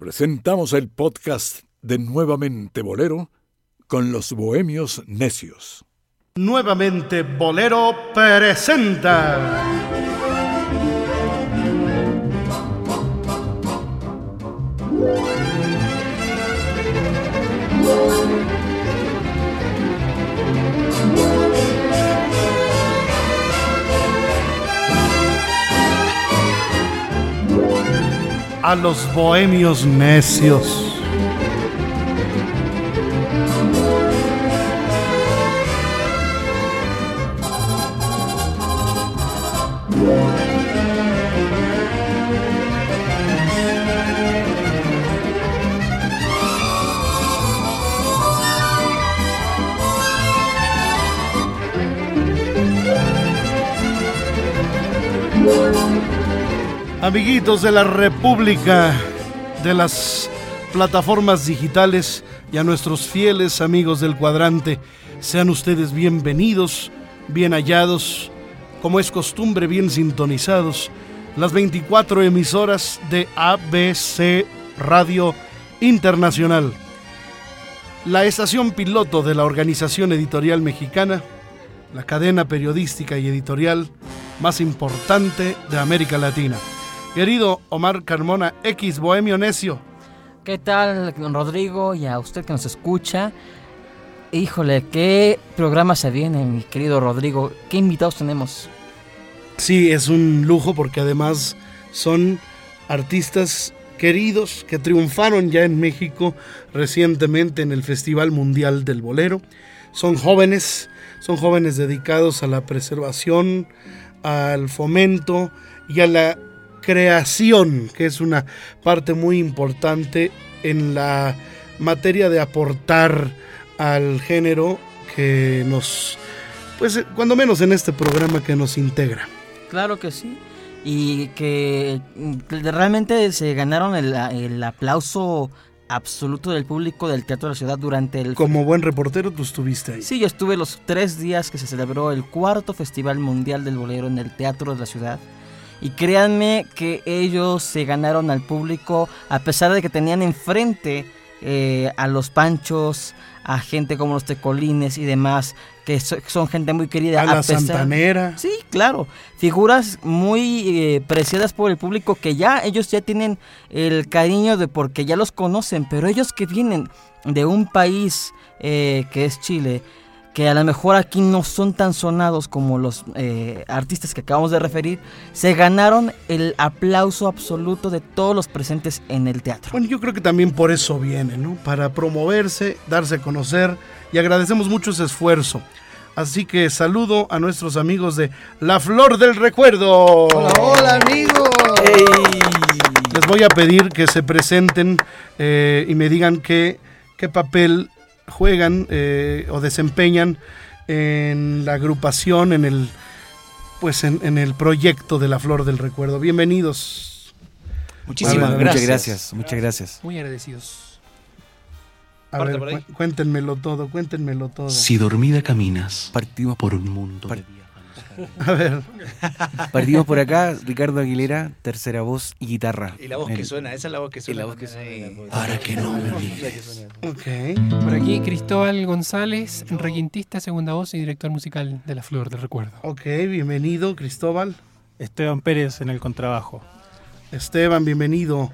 presentamos el podcast de Nuevamente Bolero con los Bohemios Necios. Nuevamente Bolero presenta. A los bohemios necios. Amiguitos de la República, de las plataformas digitales y a nuestros fieles amigos del cuadrante, sean ustedes bienvenidos, bien hallados, como es costumbre, bien sintonizados, las 24 emisoras de ABC Radio Internacional, la estación piloto de la Organización Editorial Mexicana, la cadena periodística y editorial más importante de América Latina. Querido Omar Carmona, X Bohemio Necio. ¿Qué tal, Rodrigo? Y a usted que nos escucha. Híjole, qué programa se viene, mi querido Rodrigo. ¿Qué invitados tenemos? Sí, es un lujo porque además son artistas queridos que triunfaron ya en México recientemente en el Festival Mundial del Bolero. Son jóvenes, son jóvenes dedicados a la preservación, al fomento y a la creación, que es una parte muy importante en la materia de aportar al género que nos, pues cuando menos en este programa que nos integra. Claro que sí. Y que realmente se ganaron el, el aplauso absoluto del público del Teatro de la Ciudad durante el... Como buen reportero, tú estuviste ahí. Sí, yo estuve los tres días que se celebró el cuarto Festival Mundial del Bolero en el Teatro de la Ciudad. Y créanme que ellos se ganaron al público a pesar de que tenían enfrente eh, a los panchos, a gente como los tecolines y demás, que son gente muy querida. A, la santanera. Sí, claro. Figuras muy eh, preciadas por el público que ya ellos ya tienen el cariño de porque ya los conocen, pero ellos que vienen de un país eh, que es Chile, que a lo mejor aquí no son tan sonados como los eh, artistas que acabamos de referir, se ganaron el aplauso absoluto de todos los presentes en el teatro. Bueno, yo creo que también por eso viene, ¿no? Para promoverse, darse a conocer y agradecemos mucho ese esfuerzo. Así que saludo a nuestros amigos de La Flor del Recuerdo. Hola, hola amigos. Les voy a pedir que se presenten eh, y me digan qué, qué papel juegan eh, o desempeñan en la agrupación, en el pues en, el proyecto de la Flor del Recuerdo. Bienvenidos. Muchísimas gracias. Muchas gracias, muchas gracias. Muy agradecidos. A ver, cuéntenmelo todo, cuéntenmelo todo. Si dormida caminas, partimos por un mundo. A ver. Partimos por acá, Ricardo Aguilera, tercera voz y guitarra. Y la voz que suena, esa es la voz que suena. Y la voz que suena. Para que no me olvides. Ok. Por aquí Cristóbal González, requintista, segunda voz y director musical de La Flor del Recuerdo. Ok, bienvenido Cristóbal. Esteban Pérez en el contrabajo. Esteban, bienvenido.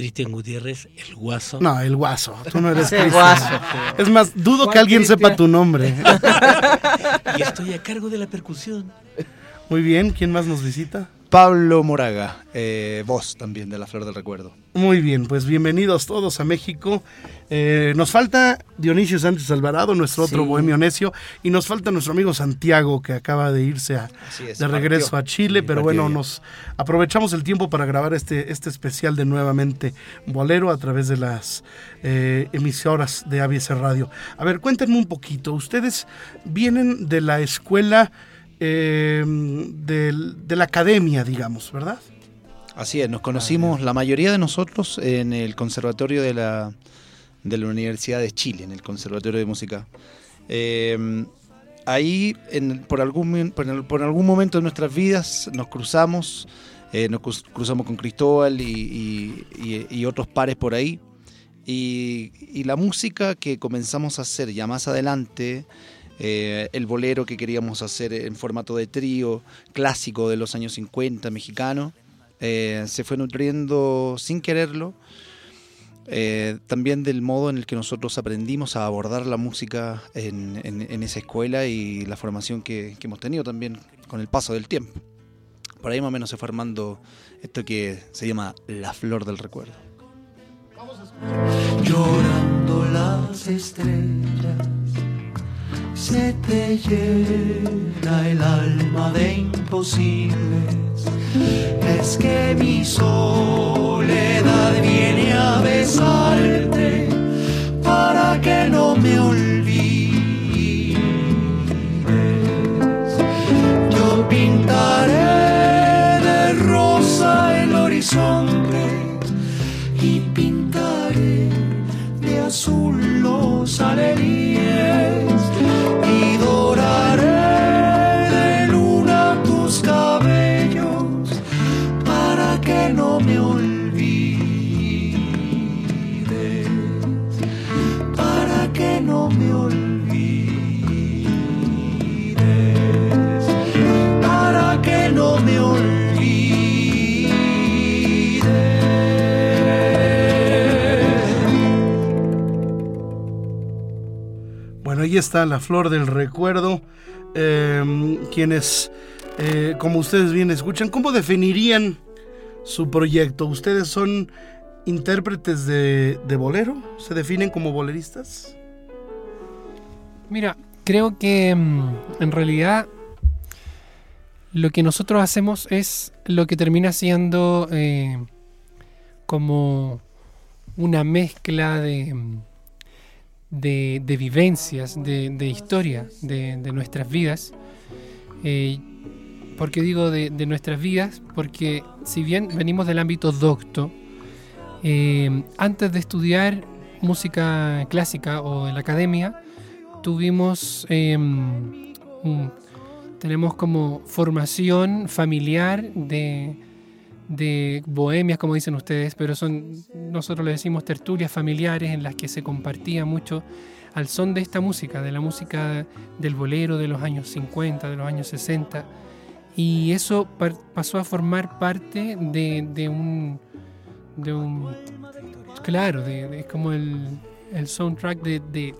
Cristian Gutiérrez, el guaso. No, el guaso. Tú no eres el guaso. Es más, dudo que alguien sepa tu nombre. y estoy a cargo de la percusión. Muy bien, ¿quién más nos visita? Pablo Moraga, eh, voz también de La Flor del Recuerdo. Muy bien, pues bienvenidos todos a México. Eh, nos falta Dionisio Sánchez Alvarado, nuestro otro bohemio necio, y nos falta nuestro amigo Santiago, que acaba de irse de regreso a Chile, pero bueno, nos aprovechamos el tiempo para grabar este, este especial de nuevamente Bolero a través de las eh, emisoras de ABS Radio. A ver, cuéntenme un poquito, ustedes vienen de la escuela eh, de, la academia, digamos, ¿verdad? Así es, nos conocimos la mayoría de nosotros en el conservatorio de la, de la Universidad de Chile, en el Conservatorio de Música. Eh, ahí, por, algún, por, algún momento de nuestras vidas, nos cruzamos Eh, nos cruz- cruzamos con Cristóbal y, y- y- y otros pares por ahí. Y la música que comenzamos a hacer ya más adelante, eh, el bolero que queríamos hacer en formato de trío, clásico de los años 50, mexicano, eh, se fue nutriendo sin quererlo. eh, también del modo en el que nosotros aprendimos a abordar la música en, en- en esa escuela y la formación que, que hemos tenido también con el paso del tiempo. Por ahí más o menos se fue armando esto que se llama la flor del recuerdo. Llorando las estrellas, se te llena el alma de imposibles. Es que mi soledad viene a besarte para que no me olvides. Yo pintaré de rosa el horizonte y pintaré de azul los alelíes ahí está la flor del recuerdo. Eh, quienes, eh, como ustedes bien escuchan, ¿cómo definirían su proyecto? ¿Ustedes son intérpretes de, bolero? ¿Se definen como boleristas? Mira, creo que mm, en realidad lo que nosotros hacemos es lo que termina siendo eh, como una mezcla de, mm, de, vivencias, de, de historia de, nuestras vidas. Eh, ¿Por qué digo de, nuestras vidas? Porque si bien venimos del ámbito docto, eh, antes de estudiar música clásica o en la academia, tuvimos, un- tenemos como formación familiar de, de bohemias, como dicen ustedes, pero son, nosotros le decimos tertulias familiares en las que se compartía mucho al son de esta música, de la música del bolero de los años 50, de los años 60, y eso pasó a formar parte de, de un, de un, claro, de- es como el, el soundtrack de,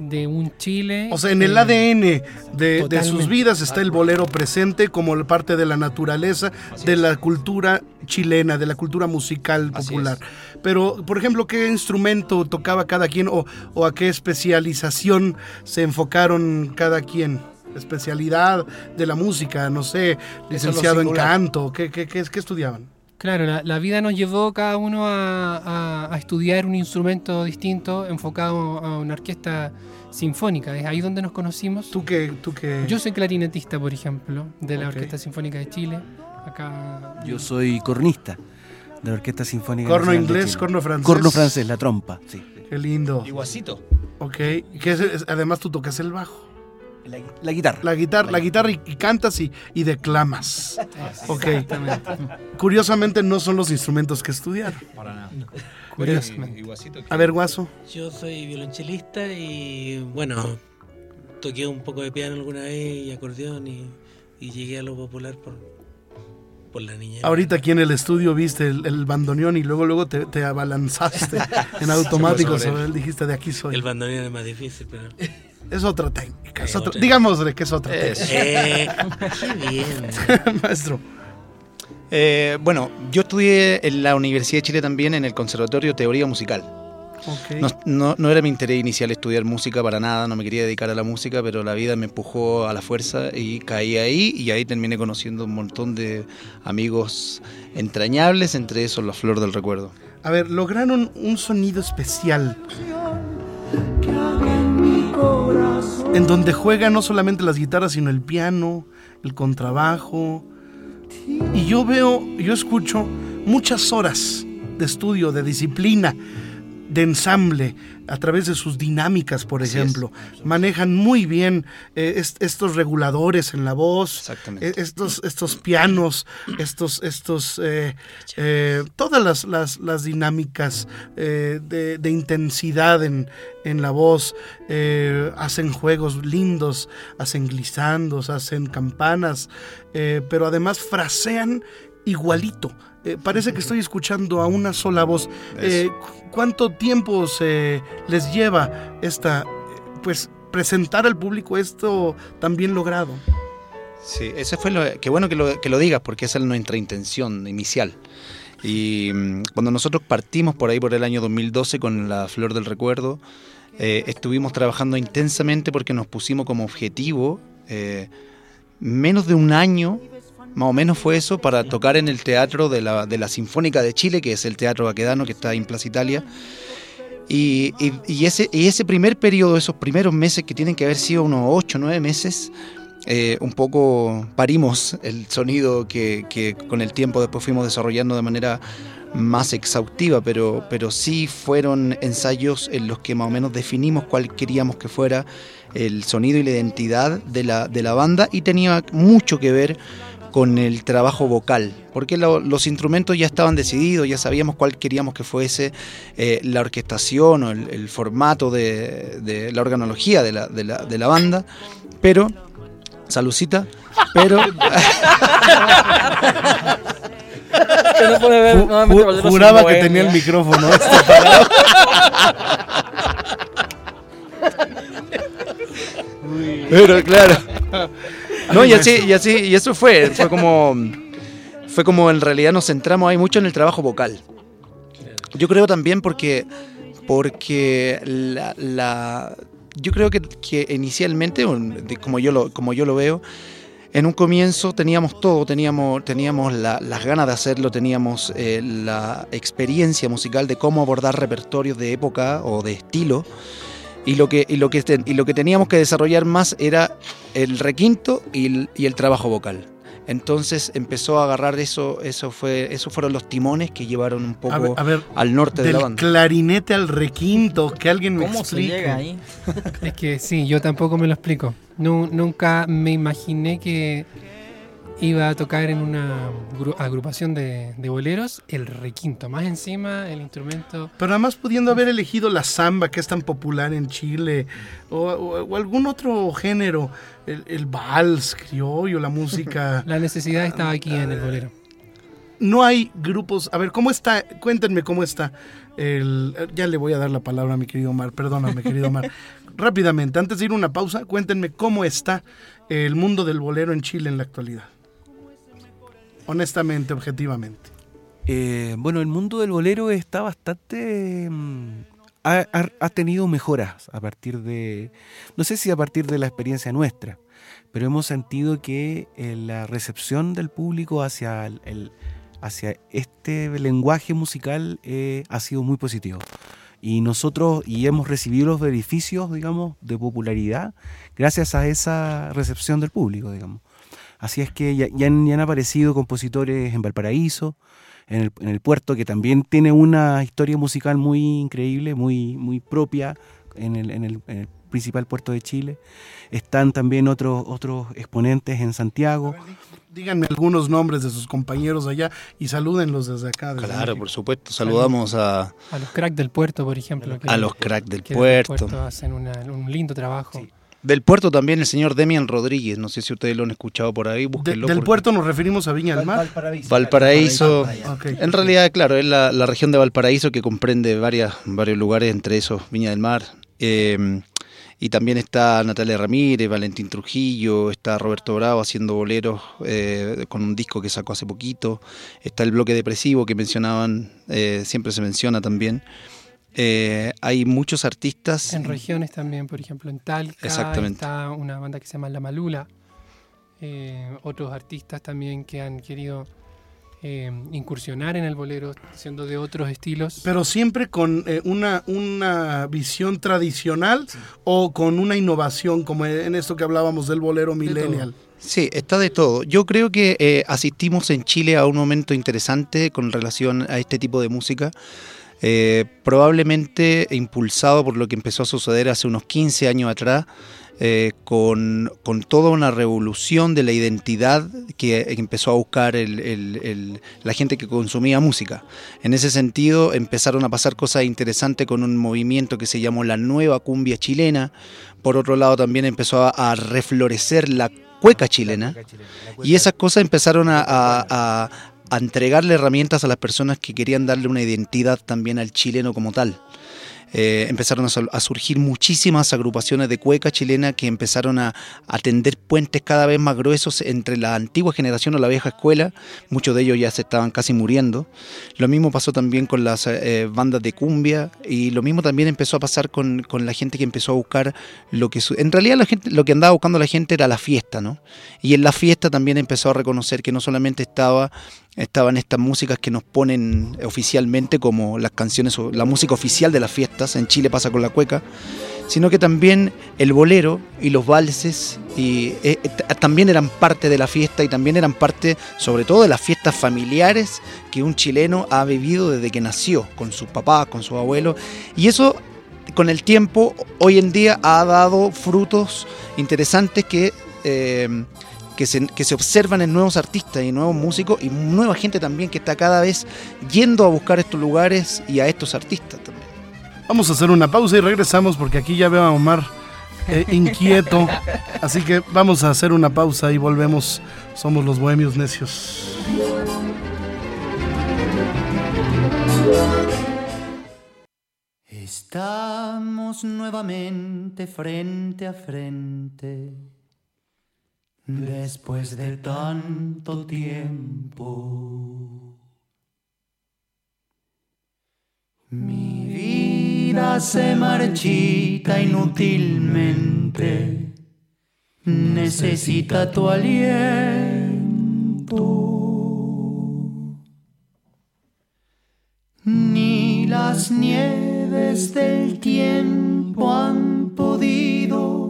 de, un Chile. O sea, en el eh, ADN de, de sus vidas está el bolero presente como parte de la naturaleza, de la cultura chilena, de la cultura musical popular. Pero, por ejemplo, ¿qué instrumento tocaba cada quien o, o a qué especialización se enfocaron cada quien? Especialidad de la música, no sé, licenciado en canto, ¿qué, qué, qué, qué estudiaban? Claro, la, la vida nos llevó cada uno a, a- a estudiar un instrumento distinto enfocado a una orquesta sinfónica. Es ahí donde nos conocimos. ¿Tú qué? Tú qué? Yo soy clarinetista, por ejemplo, de la. Orquesta Sinfónica de Chile. Acá. Yo soy cornista de la Orquesta Sinfónica corno Nacional de inglés, Chile. corno francés. Corno francés, la trompa, sí. Qué lindo. Iguacito. Ok. ¿Qué es- es- además tú tocas el bajo. La, la guitarra. La guitarra, la guitarra y, y cantas y, y declamas. Ok. Exactamente. Curiosamente no son los instrumentos que estudiaron. Para nada. Curiosamente. A ver, Guaso. Yo soy violonchelista y bueno, toqué un poco de piano alguna vez y acordeón y, y llegué a lo popular por, por la niña. Ahorita aquí en el estudio viste el, el bandoneón y luego luego te, te abalanzaste en automático sobre él. sobre él. Dijiste, de aquí soy. El bandoneón es más difícil, pero... Es otra técnica. es otra-. Digámosle que es otra Es. Eh, qué bien. técnica. Maestro. Eh, bueno, yo estudié en la Universidad de Chile también en el Conservatorio Teoría Musical. No, no- no era mi interés inicial estudiar música para nada, no me quería dedicar a la música, pero la vida me empujó a la fuerza y caí ahí y ahí terminé conociendo un montón de amigos entrañables, entre esos la flor del recuerdo. A ver, lograron un sonido especial. En donde juegan no solamente las guitarras, sino el piano, el contrabajo. Y yo veo, yo escucho muchas horas de estudio, de disciplina. De ensamble a través de sus dinámicas, por Así ejemplo. Manejan muy bien eh, est- estos reguladores en la voz, Exactamente. eh, estos, estos pianos, estos, estos, eh, todas las, las- las dinámicas de, de intensidad en, en la voz. hacen juegos lindos, hacen glisandos, hacen campanas, pero además frasean igualito. Eh, parece que estoy escuchando a una sola voz. Eh, cu- ¿Cuánto tiempo se les lleva esta, eh, pues, presentar al público esto tan bien logrado? Sí, ese fue lo. Qué bueno que lo, que lo digas, porque esa es nuestra intención inicial. Y mm, cuando nosotros partimos por ahí por el año 2012 con la Flor del Recuerdo, eh, estuvimos trabajando intensamente porque nos pusimos como objetivo eh, menos de un año, más o menos fue eso, para tocar en el teatro de la, de la Sinfónica de Chile, que es el Teatro Baquedano, que está en Plaza Italia. Y, ese, y ese primer periodo, esos primeros meses que tienen que haber sido unos 8 o 9 meses, eh, un poco parimos el sonido que, que con el tiempo después fuimos desarrollando de manera más exhaustiva, pero, pero sí fueron ensayos en los que más o menos definimos cuál queríamos que fuera el sonido y la identidad de la, de la banda y tenía mucho que ver con el trabajo vocal, porque lo- los instrumentos ya estaban decididos, ya sabíamos cuál queríamos que fuese eh, la orquestación o el, el formato de, de la organología de la, de la- de la banda, pero, salucita, pero no puede ver nuevamente ju- juraba que tenía el micrófono. este parado. Pero claro. No, y así, y así, y eso fue, fue como, fue como en realidad nos centramos ahí mucho en el trabajo vocal. Yo creo también porque, porque la, la- yo creo que, que inicialmente, como yo lo, como yo lo veo, en un comienzo teníamos todo, teníamos, teníamos la- las ganas de hacerlo, teníamos eh, la experiencia musical de cómo abordar repertorios de época o de estilo. Y lo, que, y, lo que, ten- y lo que teníamos que desarrollar más era el requinto y el, y el trabajo vocal. Entonces empezó a agarrar eso, eso fue, esos fueron los timones que llevaron un poco A ver, a ver, al norte de la del banda. clarinete al requinto, que alguien me ¿Cómo se explique. llega ahí? Es que sí, yo tampoco me lo explico. Nu- nunca me imaginé que iba a tocar en una gru- agrupación de, de boleros el requinto. Más encima, el instrumento. Pero además pudiendo haber elegido la samba, que es tan popular en Chile, o, o- o algún otro género, el, el vals criollo, la música. La necesidad estaba aquí en el bolero. no hay grupos. A ver, ¿cómo está? Cuéntenme cómo está. El, ya le voy a dar la palabra a mi querido Omar. Perdóname, querido Omar. Rápidamente, antes de ir a una pausa, cuéntenme cómo está el mundo del bolero en Chile en la actualidad. Honestamente, objetivamente. Eh, bueno, el mundo del bolero está bastante... mm, ha, tenido mejoras a partir de... No sé si a partir de la experiencia nuestra, pero hemos sentido que eh, la recepción del público hacia, el- hacia este lenguaje musical eh, ha sido muy positivo. Y nosotros, y hemos recibido los beneficios, digamos, de popularidad gracias a esa recepción del público, digamos. Así es que ya, ya han, ya han aparecido compositores en Valparaíso, en el, en el puerto, que también tiene una historia musical muy increíble, muy, muy propia en el, en el- en el principal puerto de Chile. Están también otros, otros exponentes en Santiago. Díganme algunos nombres de sus compañeros allá y salúdenlos desde acá. desde Claro, México. por supuesto. Saludamos a, A los cracks del puerto, por ejemplo. que- a los cracks del que puerto. hacen una- un lindo trabajo. Del puerto también el señor Demian Rodríguez. No sé si ustedes lo han escuchado por ahí. De- del porque- puerto nos referimos a Viña del Mar. Valparaíso. Ok. En realidad, claro, es la, la región de Valparaíso que comprende varias, varios lugares, entre esos Viña del Mar. Eh, y también está Natalia Ramírez, Valentín Trujillo, está Roberto Bravo haciendo boleros eh, con un disco que sacó hace poquito. Está el bloque depresivo que mencionaban, eh, siempre se menciona también. Eh, hay muchos artistas. En regiones también, por ejemplo, en Talca Exactamente. está una banda que se llama La Malula. Eh, otros artistas también que han querido eh, incursionar en el bolero, siendo de otros estilos. Pero siempre con eh, una, una visión tradicional o con una innovación, como en esto que hablábamos del bolero millennial. Sí, está de todo. Yo creo que eh, asistimos en Chile a un momento interesante con relación a este tipo de música. Eh, probablemente impulsado por lo que empezó a suceder hace unos 15 años atrás, eh, con, con toda una revolución de la identidad que empezó a buscar el- el- el- la gente que consumía música. En ese sentido empezaron a pasar cosas interesantes con un movimiento que se llamó la nueva cumbia chilena. Por otro lado también empezó a, a reflorecer la cueca chilena. Y esas cosas empezaron a, a- a- entregarle herramientas a las personas que querían darle una identidad también al chileno como tal. Eh, empezaron a surgir muchísimas agrupaciones de cueca chilena que empezaron a, a tender puentes cada vez más gruesos entre la antigua generación o la vieja escuela. Muchos de ellos ya se estaban casi muriendo. Lo mismo pasó también con las eh, bandas de cumbia y lo mismo también empezó a pasar con, con la gente que empezó a buscar lo que... su- en realidad la gente, lo que andaba buscando la gente era la fiesta, ¿no? Y en la fiesta también empezó a reconocer que no solamente estaba estaban estas músicas que nos ponen oficialmente como las canciones o la música oficial de las fiestas, en Chile pasa con la cueca, sino que también el bolero y los valses y, eh, eh, también eran parte de la fiesta y también eran parte sobre todo de las fiestas familiares que un chileno ha vivido desde que nació, con sus papás, con sus abuelos, y eso con el tiempo hoy en día ha dado frutos interesantes que... eh, que se, que se observan en nuevos artistas y nuevos músicos y nueva gente también que está cada vez yendo a buscar estos lugares y a estos artistas también. Vamos a hacer una pausa y regresamos porque aquí ya veo a Omar eh, inquieto. Así que vamos a hacer una pausa y volvemos. Somos los bohemios necios. Estamos nuevamente frente a frente. Después de tanto tiempo. Mi vida se marchita inútilmente. Necesita tu aliento. Ni las nieves del tiempo han podido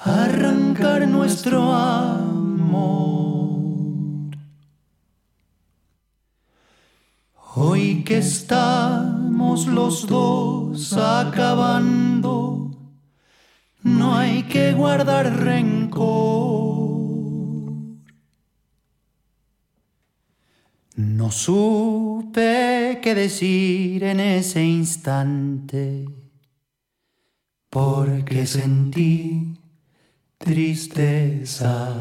arrancar nuestro amor. Hoy que estamos los dos acabando, no hay que guardar rencor. No supe qué decir en ese instante, porque sentí tristeza.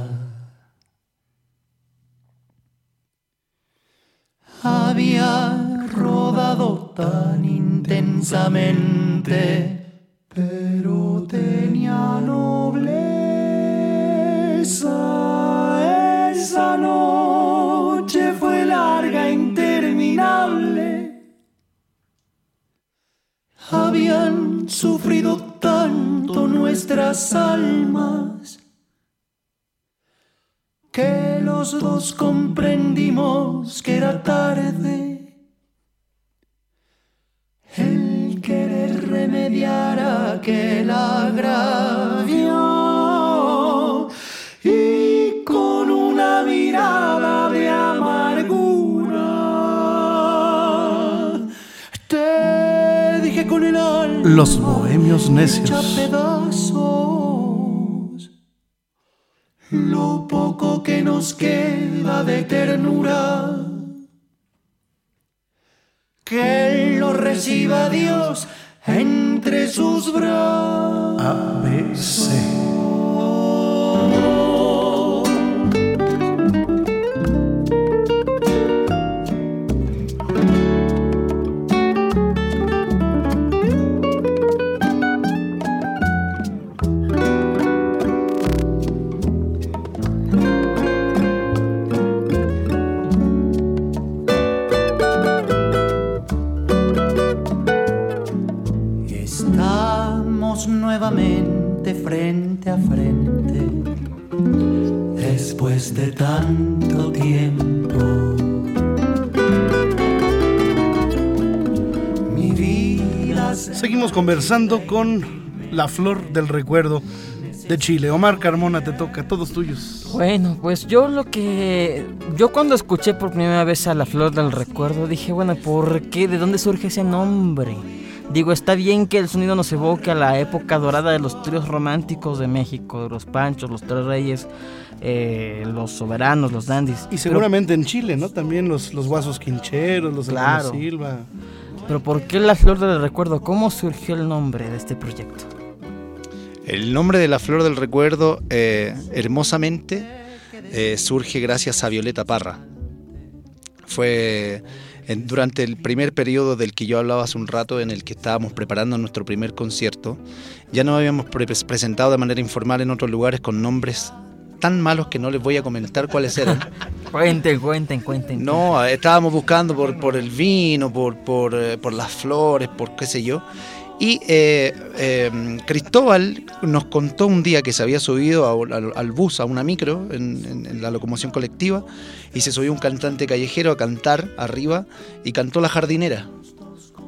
Había rodado tan intensamente, pero tenía nobleza. Esa noche fue larga interminable. Habían sufrido tanto nuestras almas que los dos comprendimos que era tarde. El querer remediar aquel agravio Los bohemios necios. lo poco que nos queda de ternura. Que lo reciba Dios entre sus brazos. Conversando con la flor del recuerdo, de Chile. Omar Carmona, te toca, todos tuyos. Bueno, pues yo lo que... Yo cuando escuché por primera vez a La Flor del Recuerdo dije, bueno, ¿por qué? ¿De dónde surge ese nombre? Digo, está bien que el sonido nos evoque a la época dorada de los tríos románticos de México, de los Panchos, los Tres Reyes, eh, los Soberanos, los Dandies. Y seguramente en Chile, ¿no? También los, los Guasos Quincheros, los Claro. Silva. Pero ¿por qué La Flor del Recuerdo? ¿Cómo surgió el nombre de este proyecto? El nombre de la flor del recuerdo, eh, hermosamente, eh, surge gracias a Violeta Parra. Fue durante el primer periodo del que yo hablaba hace un rato, en el que estábamos preparando nuestro primer concierto. Ya nos habíamos pre- presentado de manera informal en otros lugares con nombres tan malos que no les voy a comentar cuáles eran. Cuenten, cuenten, cuenten. No, estábamos buscando por, por el vino, por, por, eh, por las flores, por qué sé yo. Y eh, eh, Cristóbal nos contó un día que se había subido a al, al bus, a una micro, en, en- en la locomoción colectiva, y se subió un cantante callejero a cantar arriba y cantó La Jardinera,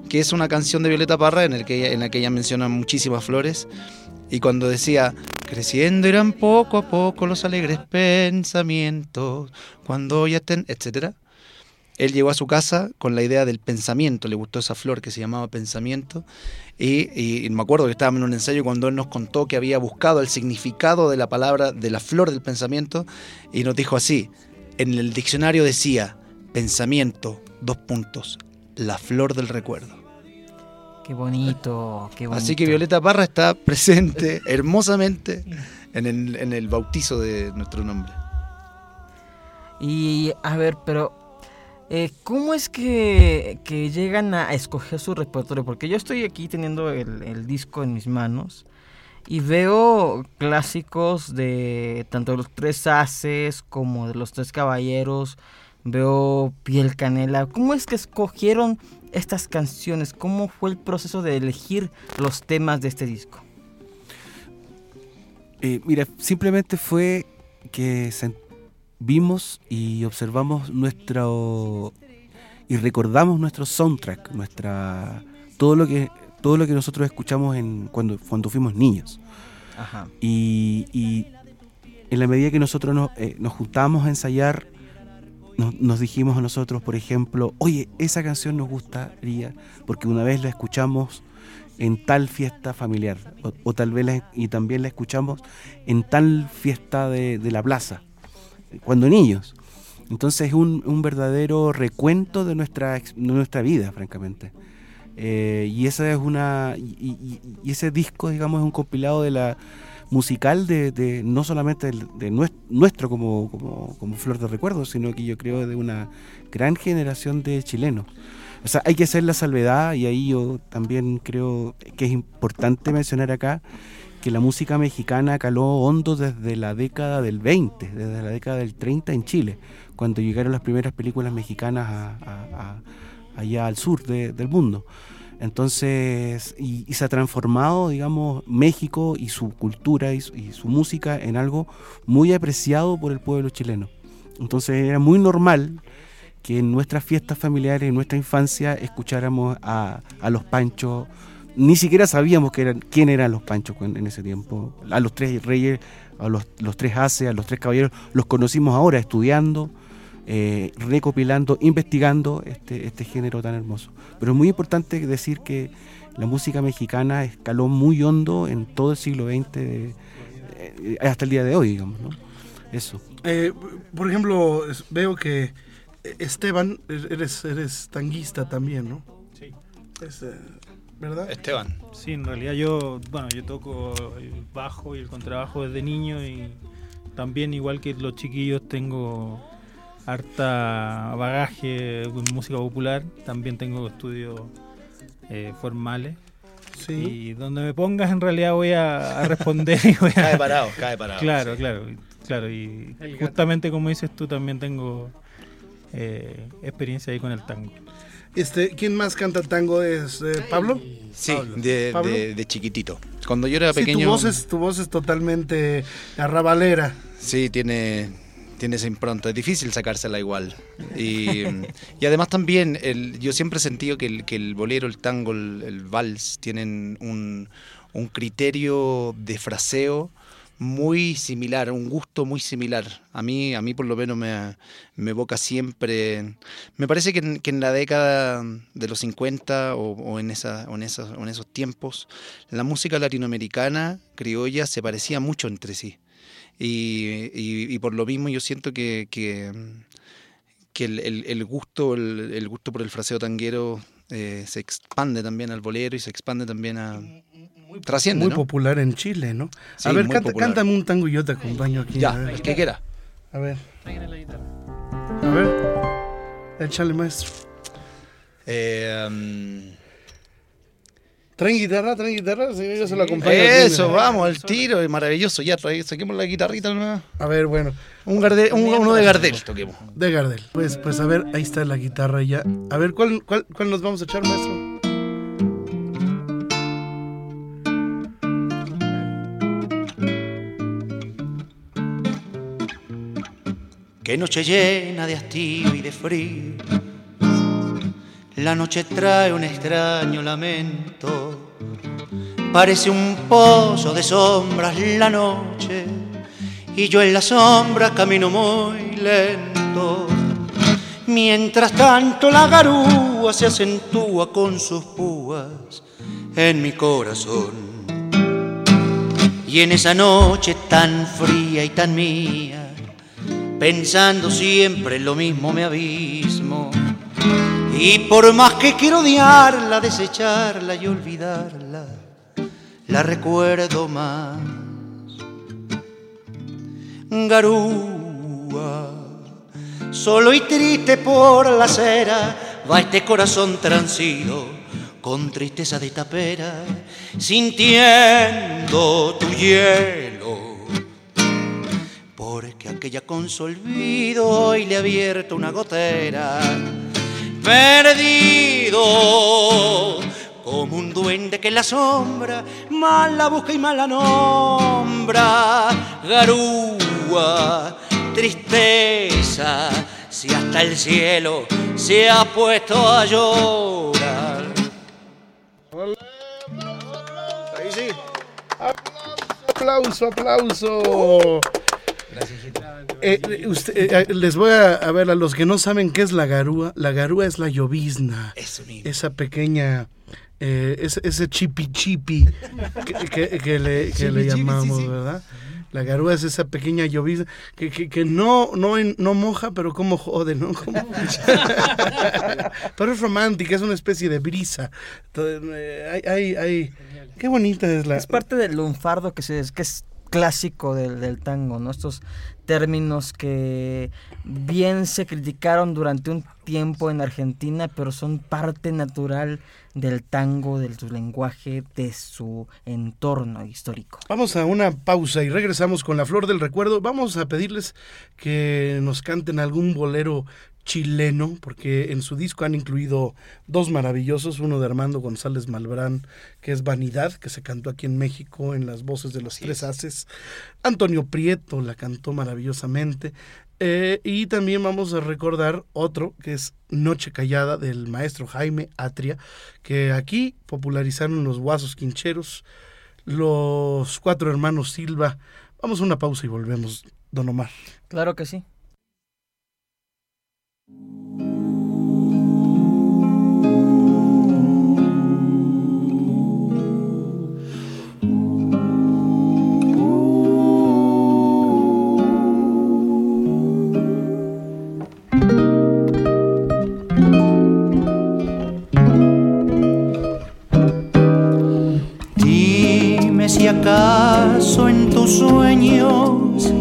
que es una canción de Violeta Parra en, el que ella- en la que ella menciona muchísimas flores. Y cuando decía, creciendo irán poco a poco los alegres pensamientos, cuando ya estén, etcétera. Él llegó a su casa con la idea del pensamiento, le gustó esa flor que se llamaba pensamiento, y, y me acuerdo que estábamos en un ensayo cuando él nos contó que había buscado el significado de la palabra, de la flor del pensamiento, y nos dijo así, en el diccionario decía, pensamiento, dos puntos, la flor del recuerdo. Qué bonito, qué bonito. Así que Violeta Parra está presente hermosamente en el, en el bautizo de nuestro nombre. Y a ver, pero eh, ¿cómo es que, que llegan a escoger su repertorio? Porque yo estoy aquí teniendo el, el disco en mis manos y veo clásicos de tanto de los tres haces como de los tres caballeros. Veo piel canela. ¿Cómo es que escogieron estas canciones? ¿Cómo fue el proceso de elegir los temas de este disco? Eh, mira, simplemente fue que vimos y observamos nuestro y recordamos nuestro soundtrack, nuestra todo lo que todo lo que nosotros escuchamos en cuando cuando fuimos niños. Ajá. Y, y en la medida que nosotros nos, eh, nos juntábamos a ensayar, nos, dijimos a nosotros, por ejemplo, oye, esa canción nos gustaría porque una vez la escuchamos en tal fiesta familiar, o, tal vez y también la escuchamos en tal fiesta de, la plaza, cuando niños. Entonces es un, verdadero recuento de nuestra, nuestra vida, francamente. Eh, y esa es una y ese disco digamos es un compilado de la musical de, no solamente de, nues- nuestro como, como, flor de recuerdos sino que yo creo de una gran generación de chilenos o sea hay que hacer la salvedad y ahí yo también creo que es importante mencionar acá que la música mexicana caló hondo desde la década del 20, desde la década del 30 en Chile, cuando llegaron las primeras películas mexicanas a- allá al sur de- del mundo. Entonces, y, se ha transformado, digamos, México y su cultura y su, música en algo muy apreciado por el pueblo chileno. Entonces era muy normal que en nuestras fiestas familiares, en nuestra infancia, escucháramos a, a los panchos. Ni siquiera sabíamos que eran, quién eran los panchos en, en ese tiempo. A los tres reyes, a los, los tres haces, a los tres caballeros, los conocimos ahora estudiando, eh, recopilando, investigando este, este género tan hermoso. Pero es muy importante decir que la música mexicana escaló muy hondo en todo el siglo XX, de- eh, hasta el día de hoy, digamos. ¿no? Eso. Eh, por ejemplo, veo que eh, Esteban, eres, eres tanguista también, ¿no? Sí. Es, eh, ¿Verdad? Esteban. Sí, en realidad yo, bueno, yo toco el bajo y el contrabajo desde niño y también igual que los chiquillos tengo harta bagaje con música popular, también tengo estudios eh, formales Sí. y donde me pongas en realidad voy a, a responder y voy a... Cae parado, cae parado. Claro, sí. claro, claro. Y justamente como dices tú, también tengo eh, experiencia ahí con el tango. Este, ¿Quién más canta tango? ¿Es eh, Pablo? Sí, Pablo. de, ¿Pablo? de- de chiquitito. Cuando yo era Sí, pequeño. tu voz, es, tu voz es totalmente arrabalera. Sí, tiene, tiene esa impronta. Es difícil sacársela igual. Y, y además también, el, yo siempre he sentido que el, que el bolero, el tango, el, el vals tienen un, un criterio de fraseo muy similar, un gusto muy similar. A mí, a mí por lo menos me, me evoca siempre. Me parece que en, que en la década de los 50 o, o en, esa, o, en o en esos tiempos, la música latinoamericana criolla se parecía mucho entre sí. Y, y- y por lo mismo yo siento que, que, que el, el- el gusto, el, el gusto por el fraseo tanguero eh, se expande también al bolero y se expande también a... Trasciende, Muy ¿no? popular en Chile, ¿no? Sí, a ver, muy canta- cántame un tango y yo te acompaño aquí. Ya, a ver. el que quiera. A ver. A ver. Échale, maestro. Eh, um, ¿Traen guitarra? ¿Traen guitarra? Sí, yo se lo acompaño. Eso, vamos, al tiro, es maravilloso. Ya, trae- saquemos la guitarrita nueva. A ver, bueno. Un Gardel, un- uno de Gardel, toquemos. De Gardel. Pues, pues a ver, ahí está la guitarra ya. A ver, ¿cuál, cuál, cuál nos vamos a echar, maestro? Qué noche llena de hastío y de frío. La noche trae un extraño lamento. Parece un pozo de sombras la noche. Y yo en la sombra camino muy lento. Mientras tanto la garúa se acentúa con sus púas en mi corazón. Y en esa noche tan fría y tan mía, pensando siempre en lo mismo me abismo. Y por más que quiero odiarla, desecharla y olvidarla, la recuerdo más. Garúa, solo y triste por la acera, va este corazón transido con tristeza de tapera, sintiendo tu hielo porque aquella con su olvido hoy le ha abierto una gotera. Perdido como un duende que en la sombra mal la busca y mal la nombra. Garúa, tristeza, si hasta el cielo se ha puesto a llorar. Ahí sí. Aplauso, aplauso. Eh, eh, usted- eh, les voy a, a ver a los que no saben qué es la garúa. La garúa es la llovizna. Eso mismo. Esa pequeña, eh, ese, ese chipi chipi que, que- que le, que le llamamos, ¿verdad? La garúa es esa pequeña llovizna que, que, que no, no, en- no moja, pero como jode, ¿no? Como- pero es romántica, es una especie de brisa. Entonces, eh, hay, hay, hay- Qué bonita es la... Es parte del lunfardo que, se, que es clásico del, tango, ¿no? Estos términos que bien se criticaron durante un tiempo en Argentina, pero son parte natural del tango, de su lenguaje, de su entorno histórico. Vamos a una pausa y regresamos con la flor del recuerdo. Vamos a pedirles que nos canten algún bolero chileno, porque en su disco han incluido dos maravillosos, uno de Armando González Malbrán, que es Vanidad, que se cantó aquí en México en las voces de los tres haces. Antonio Prieto la cantó maravillosamente. Eh, y también vamos a recordar otro que es Noche Callada del maestro Jaime Atria, que aquí popularizaron los guasos quincheros, los cuatro hermanos Silva. Vamos a una pausa y volvemos, don Omar. Claro que sí. Dime si acaso en tus sueños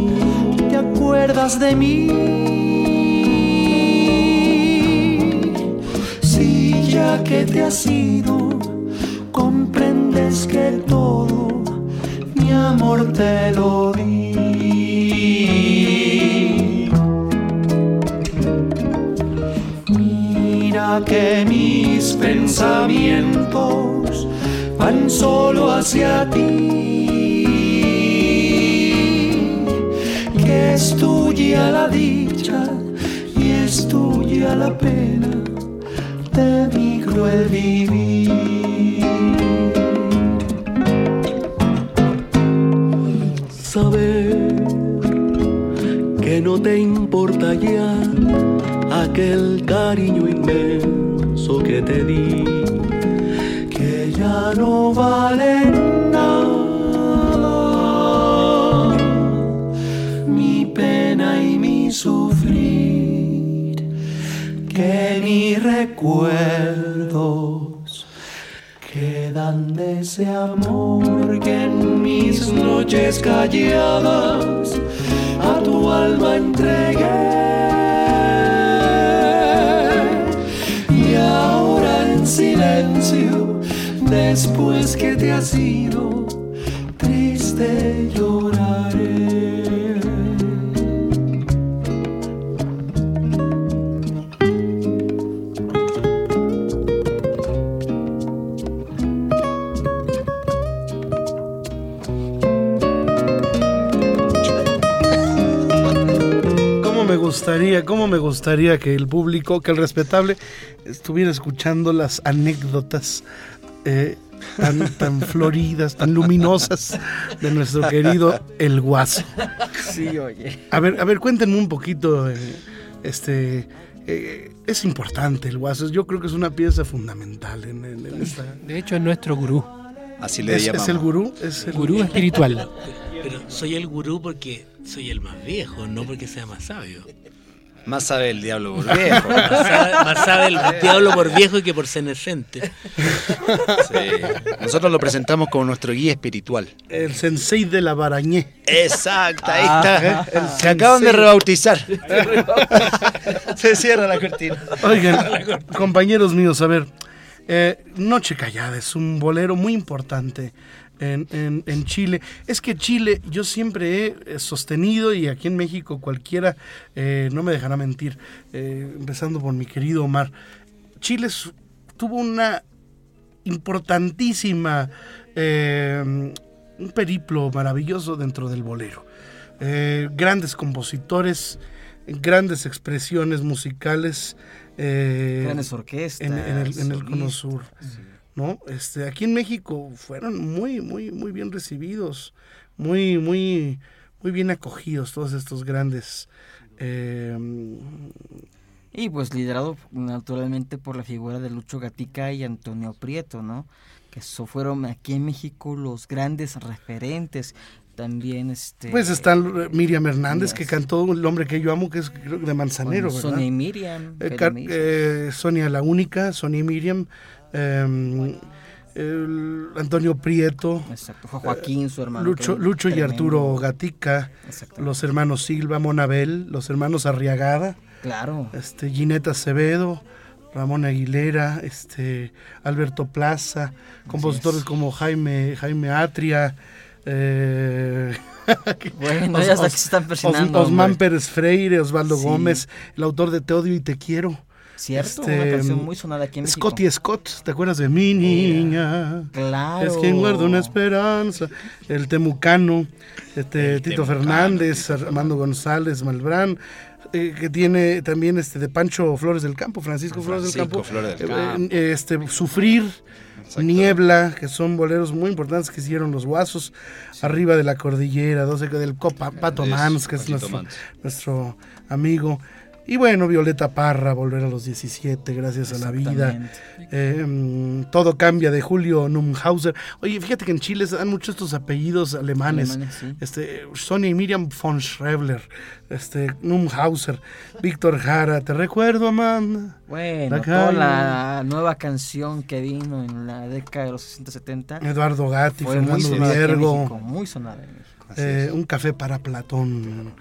te acuerdas de mí. Que te has ido, comprendes que todo mi amor te lo di. Mira que mis pensamientos van solo hacia ti. Que es tuya la dicha y es tuya la pena de solo el vivir. Saber que no te importa ya aquel cariño inmenso que te di, que ya no vale nada mi pena y mi sufrir, que mi recuerdo. Calladas a tu alma entregué. Y ahora en silencio, después que te has ido, gustaría, cómo me gustaría que el público, que el respetable, estuviera escuchando las anécdotas eh, tan, tan floridas, tan luminosas de nuestro querido El Guaso? Sí, oye. A ver, a ver, cuéntenme un poquito, eh, este... eh, es importante el Guaso, yo creo que es una pieza fundamental en, en- en esta... De hecho, es nuestro gurú. Así le ¿Es, llamamos. es el gurú? ¿Es el Gurú espiritual. Pero soy el gurú porque soy el más viejo, no porque sea más sabio. Más sabe el diablo por viejo. Más sabe, más sabe el diablo por viejo que por senescente. Sí. Nosotros lo presentamos como nuestro guía espiritual. El sensei de la Barañé. Exacto, ahí Ah, está. Se acaban de rebautizar. Se cierra la cortina. Oigan, compañeros míos, a ver, eh, Noche Callada es un bolero muy importante en, en- en Chile. Es que Chile yo siempre he eh, sostenido y aquí en México cualquiera eh, no me dejará mentir, eh, empezando por mi querido Omar, Chile su- tuvo una importantísima, eh, un periplo maravilloso dentro del bolero. Grandes compositores, grandes expresiones musicales. Grandes orquestas. en, en el, el Cono. Sur. ¿No? Este, aquí en México fueron muy, muy, muy bien recibidos, muy, muy, muy bien acogidos todos estos grandes. eh, Y pues liderado naturalmente por la figura de Lucho Gatica y Antonio Prieto, ¿no? Que eso fueron aquí en México los grandes referentes. También este... pues está Miriam Hernández, que cantó El hombre que yo amo, que es creo de Manzanero. Sonia y Miriam. Eh, eh, Sonia la única, Sonia y Miriam, eh, el Antonio Prieto, Exacto, Joaquín, su hermano. Lucho, y. Arturo Gatica, los hermanos Silva, Monabel, los hermanos Arriagada, Claro. este, Gineta Acevedo, Ramón Aguilera, este, Alberto Plaza, compositores es. como Jaime, Jaime Atria, eh, Bueno, Os- ya hasta Os- que se están Os- presionando. Osman. Pérez Freire, Osvaldo Sí. Gómez, el autor de Te odio y te quiero. Cierto, este, una canción muy sonada aquí en México. Scotty Scott, ¿te acuerdas de mi niña? Claro. Es quien guarda una esperanza. El Temucano, este, Tito Fernández, Armando González, Malbrán, eh, que tiene también este de Pancho Flores del Campo, Francisco, Flores del Francisco Campo. Flores del eh, Campo. eh, este, Sufrir, Niebla, que son boleros muy importantes que hicieron los guasos, arriba de la cordillera, 12 del Copa, Pato Mans, que es Patito nuestro, Mans. nuestro amigo. Y bueno, Violeta Parra, volver a los 17, gracias a la vida. Eh, mm, todo cambia de Julio Numhauser. Oye, fíjate que en Chile se dan muchos estos apellidos alemanes. Alemanes, sí. Este, Sonia y Miriam von Schrebler, este, Numhauser, Víctor Jara, te recuerdo, Amanda. Bueno, La toda la nueva canción que vino en la década de los 60-70 Eduardo Gatti, fue Fernando Viergo. México, muy sonada en México. Eh, un café para Platón.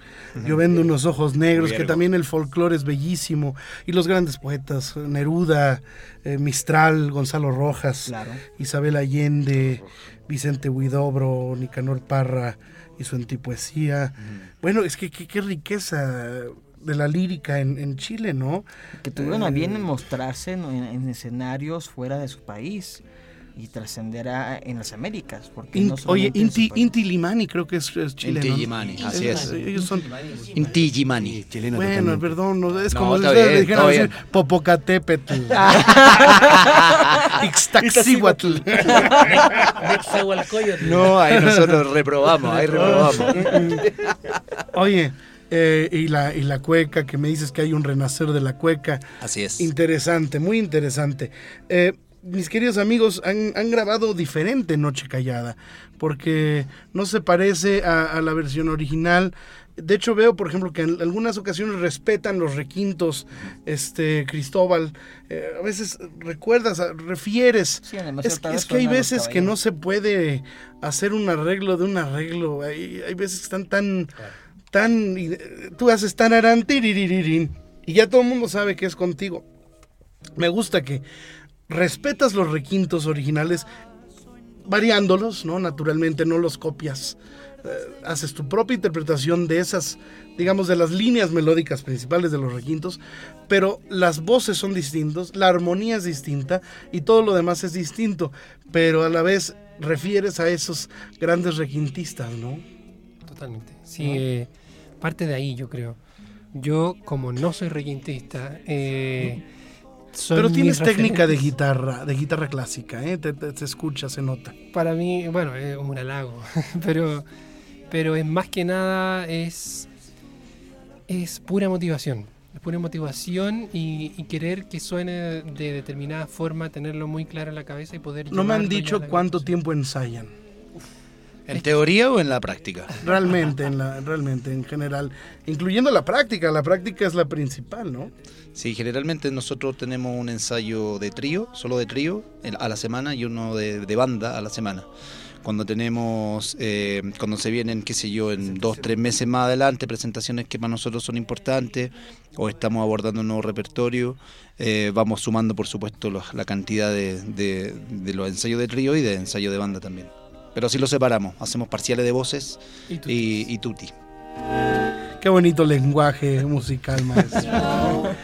Yo vendo unos ojos negros, que también el folclore es bellísimo. Y los grandes poetas, Neruda, eh, Mistral, Gonzalo Rojas, Claro. Isabel Allende, Vicente Huidobro, Nicanor Parra y su antipoesía. Bueno, es que qué riqueza de la lírica en, en Chile, ¿no? Que tuvieron a bien Eh, en mostrarse en, en escenarios fuera de su país y trascenderá en las Américas. Porque In- no oye, Inti. Inti Limani creo que es, es chileno. Inti ¿no? Gimani, así es. Ellos son, Inti. Chileno bueno, totalmente. perdón, no, es como si bien, dijeran decir. Popocatépetl. Netzahualcóyotl. No, ahí nosotros reprobamos, ahí reprobamos. Oye, eh, y, la, y la cueca, que me dices que hay un renacer de la cueca. Así es. Interesante, muy interesante. Eh, mis queridos amigos, han, han grabado diferente Noche Callada, porque no se parece a, a la versión original. De hecho, veo, por ejemplo, que en algunas ocasiones respetan los requintos, este, Cristóbal. Eh, a veces recuerdas, refieres. Sí, Es, es que hay veces que no se puede hacer un arreglo de un arreglo. Hay, hay veces que están tan, tan, eh, tú haces tan arán, y ya todo el mundo sabe que es contigo. Me gusta que respetas los requintos originales, variándolos, ¿no? Naturalmente no los copias. Eh, haces tu propia interpretación de esas, digamos, de las líneas melódicas principales de los requintos, pero las voces son distintas, la armonía es distinta y todo lo demás es distinto, pero a la vez refieres a esos grandes requintistas, ¿no? Totalmente. Sí, eh, parte de ahí yo creo. Yo, como no soy requintista, eh, son Pero tienes técnica de guitarra, de guitarra clásica, ¿eh? te, te- te escucha, se nota. Para mí, bueno, es un halago, pero, pero es más que nada es, es pura motivación. Es pura motivación y, y querer que suene de determinada forma, tenerlo muy claro en la cabeza y poder No me han dicho cuánto tiempo ensayan. ¿En teoría o en la práctica? Realmente, en la, realmente, en general, incluyendo la práctica. La práctica es la principal, ¿no? Sí, generalmente nosotros tenemos un ensayo de trío, solo de trío, a la semana y uno de, de banda a la semana. Cuando tenemos, eh, cuando se vienen, qué sé yo, en dos, tres meses más adelante, presentaciones que para nosotros son importantes o estamos abordando un nuevo repertorio, eh, vamos sumando, por supuesto, los- la cantidad de, de- de los ensayos de trío y de ensayo de banda también. Pero así lo separamos, hacemos parciales de voces Y tú- y, y tutti. Qué bonito lenguaje musical, maestro.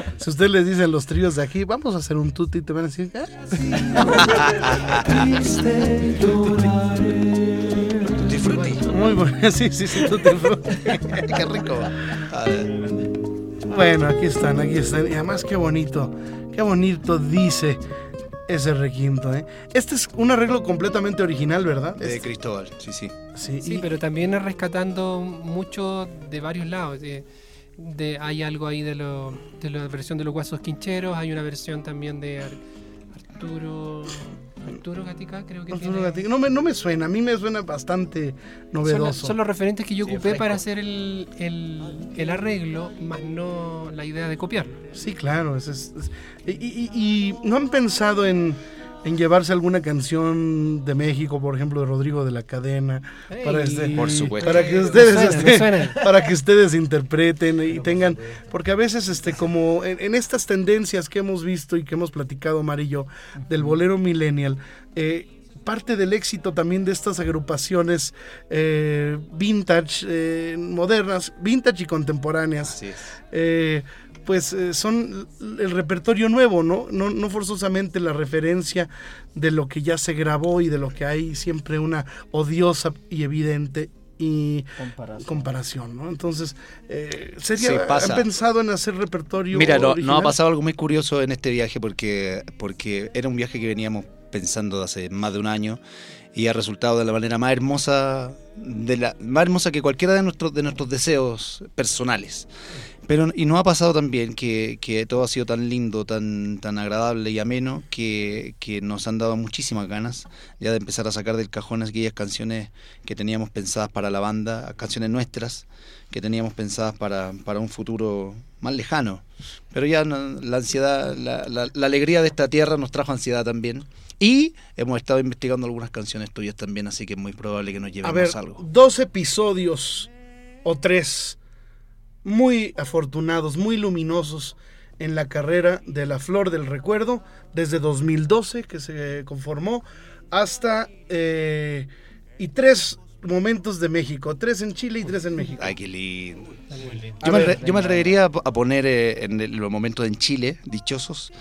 si ustedes les dicen los tríos de aquí, vamos a hacer un tutti, te van a decir, "Ah, Tutti frutti. muy bueno, sí, sí, sí, tutti frutti". Qué rico. A ver. Bueno, aquí están, aquí están. Y además, qué bonito, qué bonito dice ese requinto, ¿eh? Este es un arreglo completamente original, ¿verdad? De Este- Cristóbal, sí, sí. sí, Sí, y- pero también es rescatando mucho de varios lados. De, de- hay algo ahí de, lo, de la versión de los guasos quincheros, hay una versión también de Ar- Arturo Arturo Gatica, creo que Arturo tiene. Gatica. No me, no me suena, a mí me suena bastante Son, novedoso. la- son los referentes que yo ocupé para hacer el, el, el arreglo, más no la idea de copiarlo. Sí, claro. es- es- es- y, y- y no han pensado en, en llevarse alguna canción de México, por ejemplo, de Rodrigo de la Cadena, para, este- Por supuesto. para que ustedes suena, este, para que ustedes interpreten y tengan, porque a veces este como en, en estas tendencias que hemos visto y que hemos platicado Mar y yo del bolero millennial, eh, parte del éxito también de estas agrupaciones eh, vintage, eh, modernas, vintage y contemporáneas, Así es. Pues eh, son el repertorio nuevo, ¿no? ¿no? No forzosamente la referencia de lo que ya se grabó y de lo que hay siempre una odiosa y evidente y Comparación. comparación, ¿no? Entonces, eh, sería, Sí. ¿han pensado en hacer repertorio Mira, no, nos ha pasado algo muy curioso en este viaje porque, porque era un viaje que veníamos pensando hace más de un año y ha resultado de la manera más hermosa, de la, más hermosa que cualquiera de nuestros, de nuestros deseos personales. Pero, y nos ha pasado también que, que todo ha sido tan lindo, tan, tan agradable y ameno que, que nos han dado muchísimas ganas ya de empezar a sacar del cajón aquellas canciones que teníamos pensadas para la banda, canciones nuestras que teníamos pensadas para, para un futuro más lejano. Pero ya no- la ansiedad, la, la- la alegría de esta tierra nos trajo ansiedad también. Y hemos estado investigando algunas canciones tuyas también, así que es muy probable que nos A llevemos ver, algo. dos episodios o tres muy afortunados, muy luminosos en la carrera de La Flor del Recuerdo, desde 2012 que se conformó hasta... eh, y tres momentos de México, tres en Chile y tres en México. Ay, qué lindo. Yo me, ver, atre- yo me atrevería a po- a poner eh, en el- los momentos en Chile, dichosos,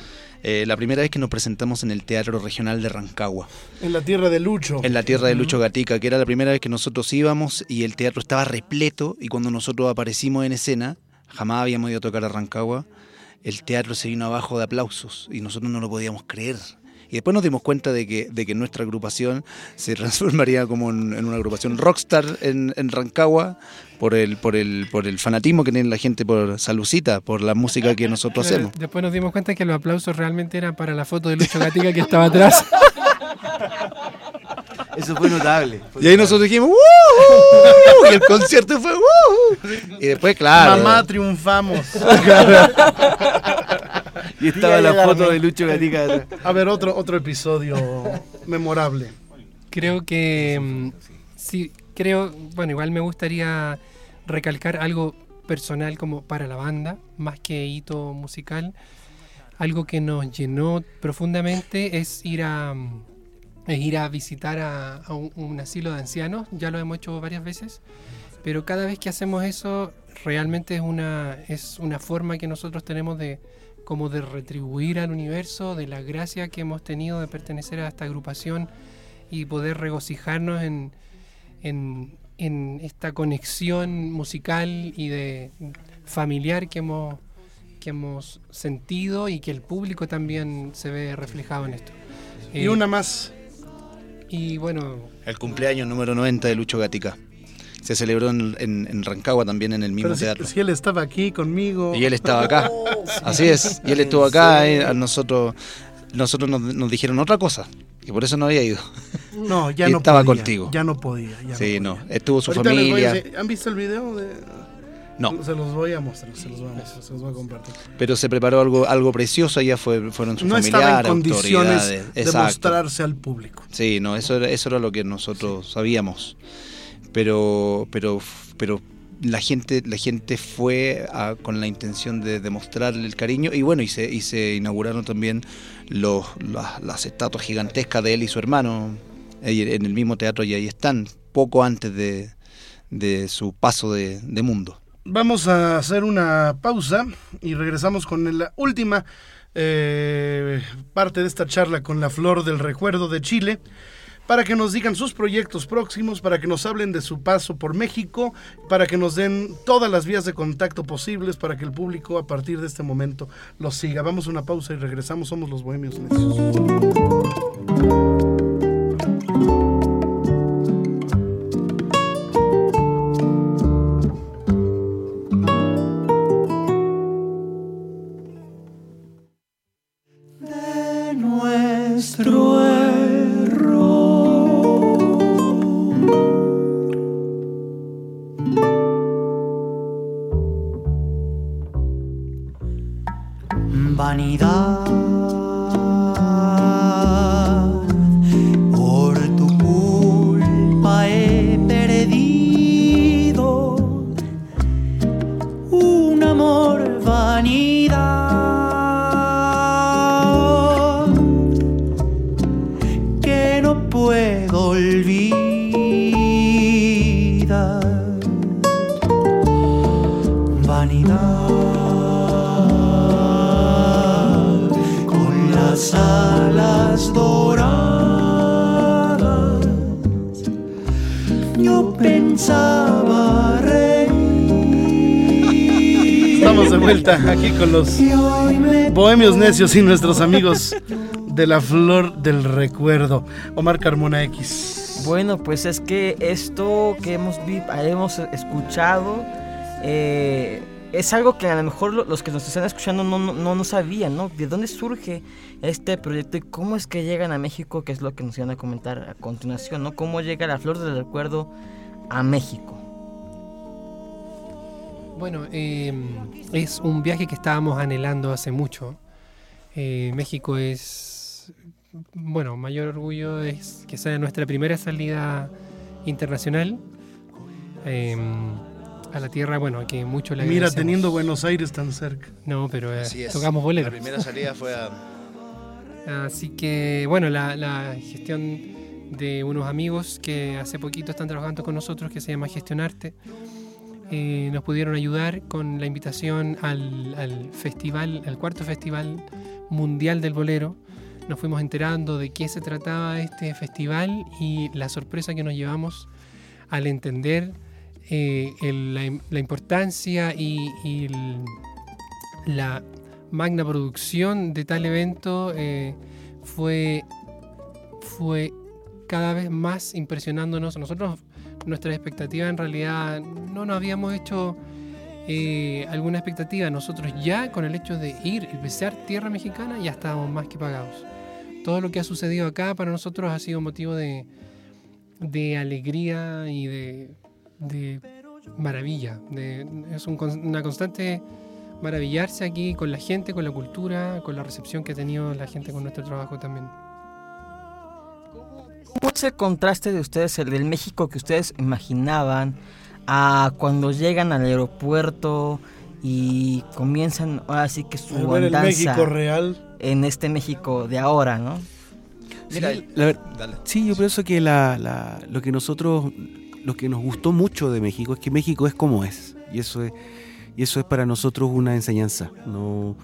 eh, la primera vez que nos presentamos en el Teatro Regional de Rancagua. En la tierra de Lucho. en la tierra de Lucho Gatica, que era la primera vez que nosotros íbamos y el teatro estaba repleto y cuando nosotros aparecimos en escena, jamás habíamos ido a tocar a Rancagua, el teatro se vino abajo de aplausos y nosotros no lo podíamos creer. Y después nos dimos cuenta de que, de que nuestra agrupación se transformaría como en, en una agrupación rockstar en, en Rancagua por el, por, el, por el fanatismo que tiene la gente por Salucita, por la música que nosotros hacemos. Después nos dimos cuenta que los aplausos realmente eran para la foto de Lucho Gatica que estaba atrás. Eso fue notable. Y ahí nosotros dijimos ¡Woohoo! Y el concierto fue ¡Woohoo! Y después, claro. Mamá, triunfamos. Y estaba la foto de Lucho Gatica. A ver, otro, otro episodio memorable. Creo que mm, sí, creo, bueno, igual me gustaría recalcar algo personal como para la banda, más que hito musical. Algo que nos llenó profundamente es ir a mm, es ir a visitar a, a un, un asilo de ancianos. Ya lo hemos hecho varias veces, pero cada vez que hacemos eso realmente es una es una forma que nosotros tenemos de como de retribuir al universo, de la gracia que hemos tenido de pertenecer a esta agrupación y poder regocijarnos en, en, en esta conexión musical y de familiar que hemos, que hemos sentido y que el público también se ve reflejado en esto. Y Eh, una más. Y bueno, El cumpleaños número 90 de Lucho Gatica. Se celebró en, en- en Rancagua también en el mismo Pero si, teatro. si él estaba aquí conmigo. Y él estaba acá. Así es. Y él estuvo acá. eh, a nosotros nosotros nos, nos dijeron otra cosa. Y por eso no había ido. No, ya Y no estaba podía, contigo. Ya no podía. ya Sí, no. no. podía. Estuvo su Ahorita familia. decir- ¿Han visto el video? De... No. Se los voy a mostrar, se los voy a mostrar, se los voy a compartir. Pero se preparó algo, algo precioso. Allá fue, fueron sus No estaba en familiares, condiciones autoridades. de Exacto. mostrarse al público. Sí, no, eso era, eso era lo que nosotros sabíamos. Pero, pero, pero la gente, la gente fue a- con la intención de demostrarle el cariño y bueno, y se, y se inauguraron también los, las, estatuas gigantescas de él y su hermano en el mismo teatro y ahí están, poco antes de, de su paso de, de mundo. Vamos a hacer una pausa y regresamos con la última eh, parte de esta charla con la Flor del Recuerdo de Chile para que nos digan sus proyectos próximos, para que nos hablen de su paso por México, para que nos den todas las vías de contacto posibles, para que el público a partir de este momento los siga. Vamos a una pausa y regresamos. Somos los Bohemios Necios. Vanidad con las alas doradas. Yo pensaba reír. Estamos de vuelta aquí con los Bohemios Necios y nuestros amigos de la Flor del Recuerdo. Omar Carmona X. Bueno, pues es que esto que hemos, hemos escuchado eh, es algo que a lo mejor lo- los que nos están escuchando no, no, no, sabían, ¿no? ¿De dónde surge este proyecto y cómo es que llegan a México? Que es lo que nos iban a comentar a continuación, ¿no? ¿Cómo llega la Flor del Recuerdo a México? Bueno, eh, es un viaje que estábamos anhelando hace mucho. Eh, México es, bueno, mayor orgullo es que sea nuestra primera salida internacional eh, a la tierra, bueno, que mucho le Mira, teniendo Buenos Aires tan cerca. No, pero eh, Así es. tocamos bolero. La primera salida fue a... Así que, bueno, la, la gestión de unos amigos que hace poquito están trabajando con nosotros, que se llama Gestionarte, eh, nos pudieron ayudar con la invitación al, al festival, al cuarto festival mundial del bolero. Nos fuimos enterando de qué se trataba este festival y la sorpresa que nos llevamos al entender eh, la, importancia y, la magna producción de tal evento eh, fue, fue cada vez más impresionándonos. Nosotros, nuestra expectativa en realidad no nos habíamos hecho eh, alguna expectativa. Nosotros ya con el hecho de ir y pisar tierra mexicana ya estábamos más que pagados. Todo lo que ha sucedido acá para nosotros ha sido motivo de, de alegría y de, de maravilla. De, es un una constante maravillarse aquí con la gente, con la cultura, con la recepción que ha tenido la gente con nuestro trabajo también. ¿Cómo es el contraste de ustedes, el del México que ustedes imaginaban, a cuando llegan al aeropuerto y comienzan ahora sí que su ver el México real. En este México de ahora, ¿no? Mira, Sí, la ver- dale. sí, yo pienso que la, la- lo que nosotros, lo que nos gustó mucho de México es que México es como es. Y eso es, y eso es para nosotros una enseñanza. No,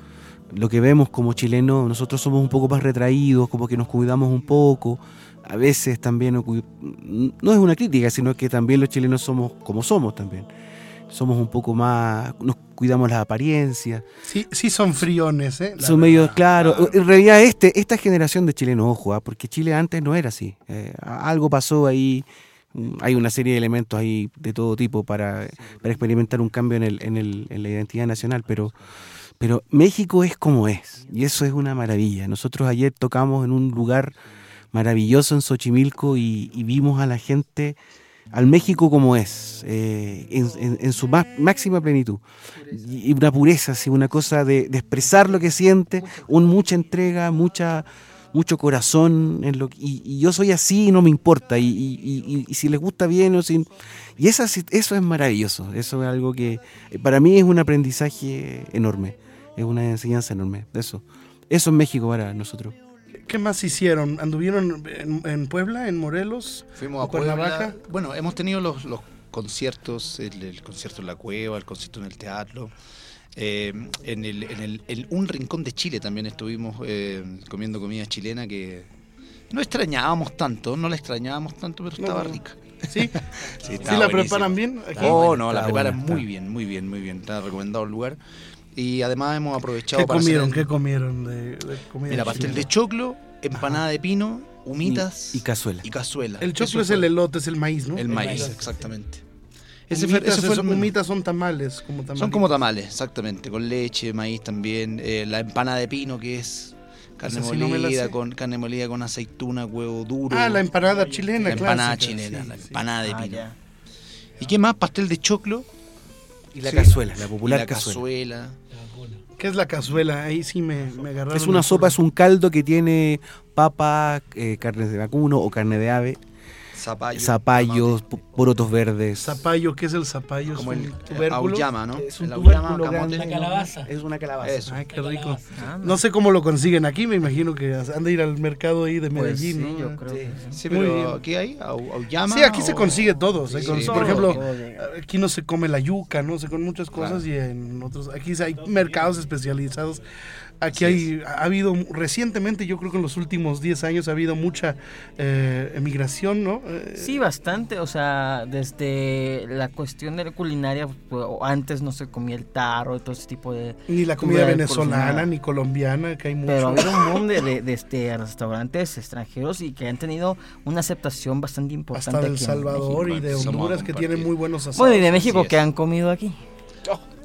lo que vemos como chilenos, nosotros somos un poco más retraídos, como que nos cuidamos un poco. A veces también, no es una crítica, sino que también los chilenos somos como somos también. Somos un poco más, nos cuidamos las apariencias. Sí, sí son friones, ¿eh? La Son medio, verdad. claro. En realidad, este, esta generación de chilenos, ojo, ah, porque Chile antes no era así. Eh, algo pasó ahí. mm, Hay una serie de elementos ahí de todo tipo para, para experimentar un cambio en, el, en, el, en la identidad nacional, pero, pero México es como es, y eso es una maravilla. Nosotros ayer tocamos en un lugar maravilloso en Xochimilco y, y vimos a la gente, al México como es, eh, en, en- en su má- máxima plenitud. Y una pureza, así, una cosa de, de expresar lo que siente, un, mucha entrega, mucha mucho corazón en lo que- y, y yo soy así y no me importa y, y- y- y si les gusta bien o sin y sí- eso es maravilloso eso es algo que eh, para mí es un aprendizaje enorme es una enseñanza enorme eso eso es México para nosotros ¿Qué más hicieron? ¿Anduvieron en, en Puebla, en Morelos? Fuimos ¿O a Puebla. Cuernavaca? Bueno, hemos tenido los, los conciertos, el, el concierto en la cueva, el concierto en el teatro. Eh, en, el, en, el, en un rincón de Chile también estuvimos eh, comiendo comida chilena que no extrañábamos tanto, no la extrañábamos tanto, pero estaba No. rica. ¿Sí? Sí, ¿Sí la preparan bien? aquí? Oh, no, la preparan buena, muy está. bien, muy bien, muy bien. Está recomendado el lugar. Y además hemos aprovechado ¿Qué para hacer comieron? el- ¿Qué comieron de, de comida Mira, pastel de choclo, empanada de pino, humitas y cazuela y cazuela. El Eso choclo es el elote, es el maíz, ¿no? el maíz, exactamente. Ese fue, Humitas, ese fue el son, humitas son tamales, como tamales. Son como tamales, exactamente, con leche, maíz también, eh, la empanada de pino que es carne sí no molida, con carne molida con aceituna, huevo duro. Ah, la empanada chilena, la empanada clásica, chilena, sí, la sí. empanada de Ah, pino. ¿Y qué más? Pastel de choclo y la Sí. cazuela la y popular la cazuela. cazuela. ¿Qué es la cazuela? Ahí sí me, me agarraron. es una sopa es un caldo que tiene papa eh, carnes de vacuno o carne de ave Zapallo. zapallos po- porotos verdes Zapallo, ¿qué es el zapallo? Como ¿Es el tubérculo? auyama, ¿no? Es un El auyama, tubérculo camote. grande. La calabaza. es una calabaza Eso. Ay, qué rico. Ah, No sé cómo lo consiguen aquí, me imagino que han de ir al mercado ahí de pues Medellín, sí, ¿no? yo creo que sí. Sí, Muy bien. pero ¿qué hay? Au- ¿Auyama? Sí, aquí se consigue todo. se Sí, con- sí, por ejemplo, aquí no se come la yuca, ¿no? Se comen muchas cosas y en otros. Aquí hay mercados especializados. Aquí hay, ha habido recientemente, yo creo que en los últimos 10 años ha habido mucha eh, emigración, ¿no? Eh, Sí, bastante, o sea, desde la cuestión de la culinaria, pues, o antes no se comía el tarro y todo ese tipo de... Ni la comida venezolana ni colombiana, que hay mucho. Pero ha habido un boom de, de, de, este, restaurantes extranjeros y que han tenido una aceptación bastante importante hasta de El Salvador y de Honduras que tienen muy buenos asados. Bueno, y de México que han comido aquí.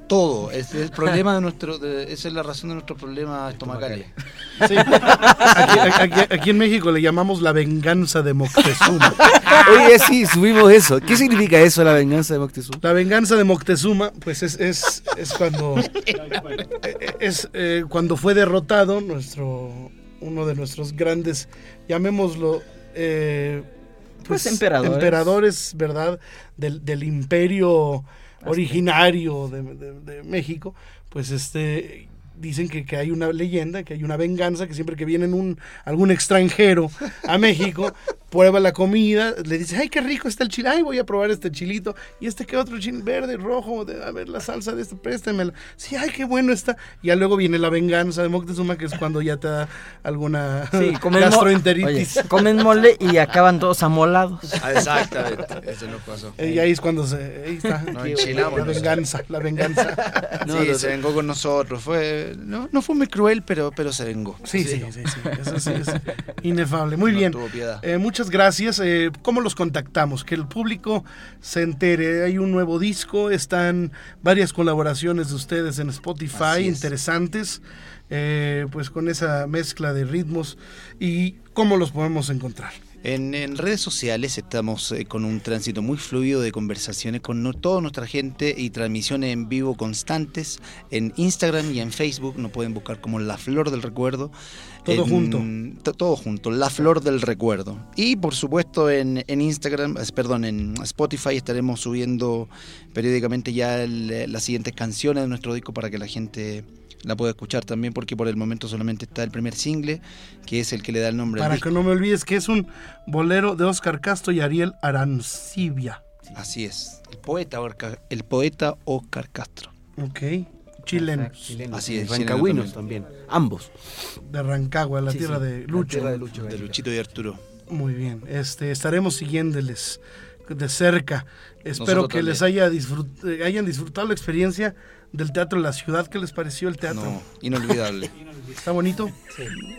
Todo. Es el problema de nuestro. de- esa es la razón de nuestros problemas estomacales. Sí. Aquí, aquí- aquí en México le llamamos la venganza de Moctezuma. Oye, sí, subimos eso. ¿Qué significa eso, la venganza de Moctezuma? La venganza de Moctezuma, pues es, es, es cuando es eh, cuando fue derrotado nuestro uno de nuestros grandes, llamémoslo eh, Pues, emperadores. emperadores, ¿verdad? Del, del imperio originario de, de- México, pues este dicen que, que hay una leyenda, que hay una venganza, que siempre que viene un, algún extranjero a México, prueba la comida, le dice, ay, qué rico está el chile, ay, voy a probar este chilito, y este que otro chile verde, rojo, de, a ver la salsa de este, préstemela, sí, ay, qué bueno está, y ya luego viene la venganza de Moctezuma, que es cuando ya te da alguna Sí, comen, mo- gastroenteritis. Oye, comen mole y acaban todos amolados. Ah, exactamente. Eso nos pasó. Eh, Y ahí es cuando se, ahí está, Nos la venganza, la venganza. sí, se vengó con nosotros. Fue, no, no fue muy cruel, pero, pero se vengó. Sí, sí, sí, sí, eso sí es inefable. Muy No bien. tuvo piedad. Eh, muchas gracias. Eh, ¿Cómo los contactamos? Que el público se entere. Hay un nuevo disco, están varias colaboraciones de ustedes en Spotify, interesantes, eh, pues con esa mezcla de ritmos. ¿Y cómo los podemos encontrar? En, en redes sociales estamos eh, con un tránsito muy fluido de conversaciones con no- toda nuestra gente y transmisiones en vivo constantes. En Instagram y en Facebook nos pueden buscar como La Flor del Recuerdo. Todo En- junto. to- Todo junto, La Flor del Recuerdo. Y por supuesto en, en Instagram, perdón, en Spotify estaremos subiendo periódicamente ya el- las siguientes canciones de nuestro disco para que la gente la pueda escuchar también porque por el momento solamente está el primer single que es el que le da el nombre al Para disco. que no me olvides que es un bolero de Oscar Castro y Ariel Arancibia. Así es, el poeta, Orca- el poeta Oscar Castro. Ok. Chilenos. Chilenos, Así es, rancagüinos chileno también. Ambos. De Rancagua, la Sí, tierra sí, de la Lucho. tierra de Lucho De. Luchito y Arturo. Muy bien, este, estaremos siguiéndoles de cerca. Espero Nosotros que les haya disfrut- eh, hayan disfrutado la experiencia del Teatro de la Ciudad. ¿Qué les pareció el teatro? No, inolvidable. ¿Está bonito?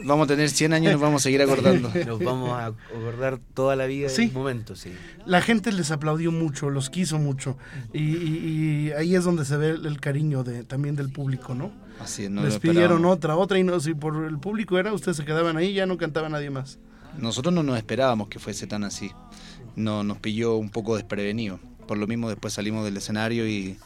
Vamos a tener 100 años y nos vamos a seguir acordando. Nos vamos a acordar toda la vida Sí. del momento, sí. La gente les aplaudió mucho, los quiso mucho. Y, y- y ahí es donde se ve el, el cariño de, también del público, ¿no? Así es, no les lo pidieron otra, otra. Y no, si por el público era, ustedes se quedaban ahí, ya no cantaba nadie más. Nosotros no nos esperábamos que fuese tan así. No, nos pilló un poco desprevenido. Por lo mismo después salimos del escenario y,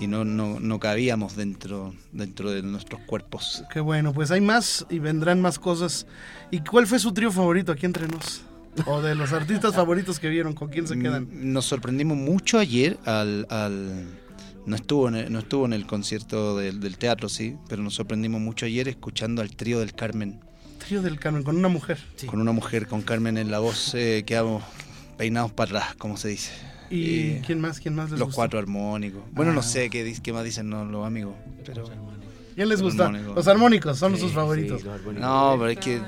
y no, no, no cabíamos dentro, dentro de nuestros cuerpos. Qué bueno, pues hay más y vendrán más cosas. ¿Y cuál fue su trío favorito aquí entre nos? O de los artistas favoritos que vieron, ¿con quién se quedan? Mm, Nos sorprendimos mucho ayer al... al- no, estuvo en el, no estuvo en el concierto del, del teatro, sí, pero nos sorprendimos mucho ayer escuchando al trío del Carmen. Trío del Carmen, con una mujer. Con una mujer, con Carmen en la voz, eh, quedamos peinados para atrás, como se dice. ¿Y Eh, quién más? ¿Quién más les Los gustó? cuatro armónicos. Bueno, no Ah. sé qué, dis- qué más dicen no, los amigos, pero... ¿Quién les Los gusta? armónicos. Los armónicos son Sí, sus favoritos. sí, los armónicos. No, pero es que...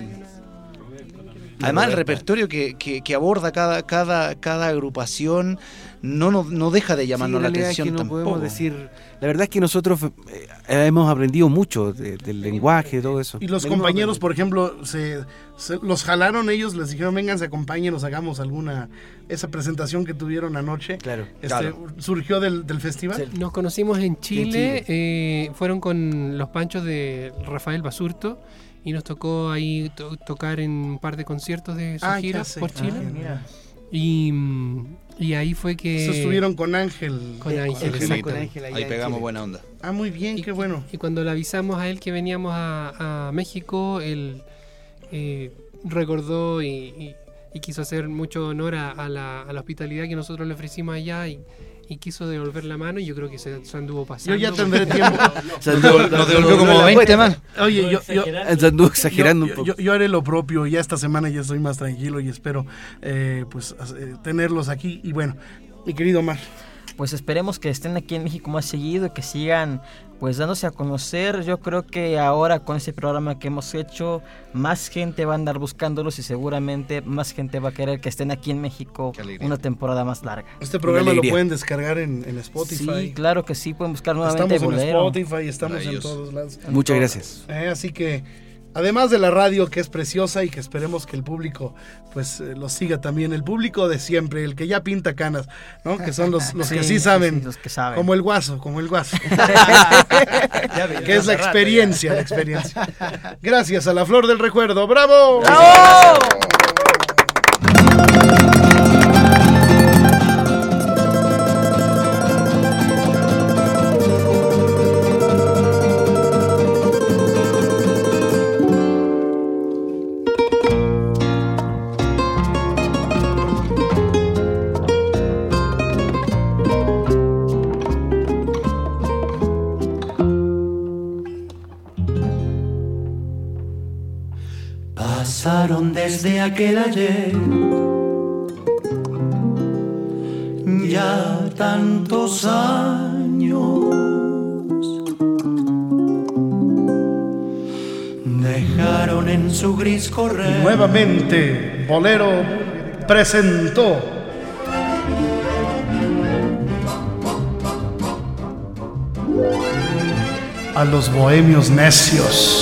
Además, el repertorio que, que- que aborda cada, cada, cada agrupación no, no, no deja de Sí, llamarnos en la es atención que no tampoco. podemos decir. La verdad es que nosotros eh, hemos aprendido mucho de- del lenguaje, todo eso. Y los Venimos compañeros, por ejemplo, se, se- los jalaron ellos, les dijeron, vénganse, acompáñenos, hagamos alguna... Esa presentación que tuvieron anoche, Claro. este, Claro. surgió del, del festival. Nos conocimos en Chile, Chile. eh, fueron con los panchos de Rafael Basurto y nos tocó ahí to- tocar en un par de conciertos de su Ah, gira por Ah, Chile. mira. y, y ahí fue que... Se estuvieron con Ángel. Con Ángel, Angelito. Con Ángel allá Ahí en pegamos buena onda. Ah, muy bien, Y- qué bueno. Y cuando le avisamos a él que veníamos a, a México, él eh, recordó y, y- y quiso hacer mucho honor a, a la, a la hospitalidad que nosotros le ofrecimos allá y, y quiso devolver la mano y yo creo que se, se anduvo Yo pasando. ya tendré tiempo. Se anduvo- Nos devolvió como la 20 cuenta. más. Oye, yo, yo, Se anduvo exagerando yo, un poco. yo- yo haré lo propio. Ya esta semana ya estoy más tranquilo y espero eh, pues eh, tenerlos aquí. Y bueno, mi querido Omar. Pues esperemos que estén aquí en México más seguido y que sigan pues dándose a conocer. Yo creo que ahora con este programa que hemos hecho, más gente va a andar buscándolos y seguramente más gente va a querer que estén aquí en México una temporada más larga. Este programa lo pueden descargar en, en Spotify. Sí, claro que sí, pueden buscar nuevamente Estamos en Bolero. Spotify, estamos en todos lados. Muchas gracias. Eh, así que, además de la radio que es preciosa y que esperemos que el público pues eh, lo siga también, el público de siempre, el que ya pinta canas, ¿no? Que son los, los que sí saben, los que saben. como el guaso, como el guaso. que es la experiencia, la experiencia. Gracias a la flor del recuerdo, ¡bravo! Pasaron aquel ayer ya tantos años. Dejaron en su gris correr Nuevamente, Bolero presentó a los bohemios necios.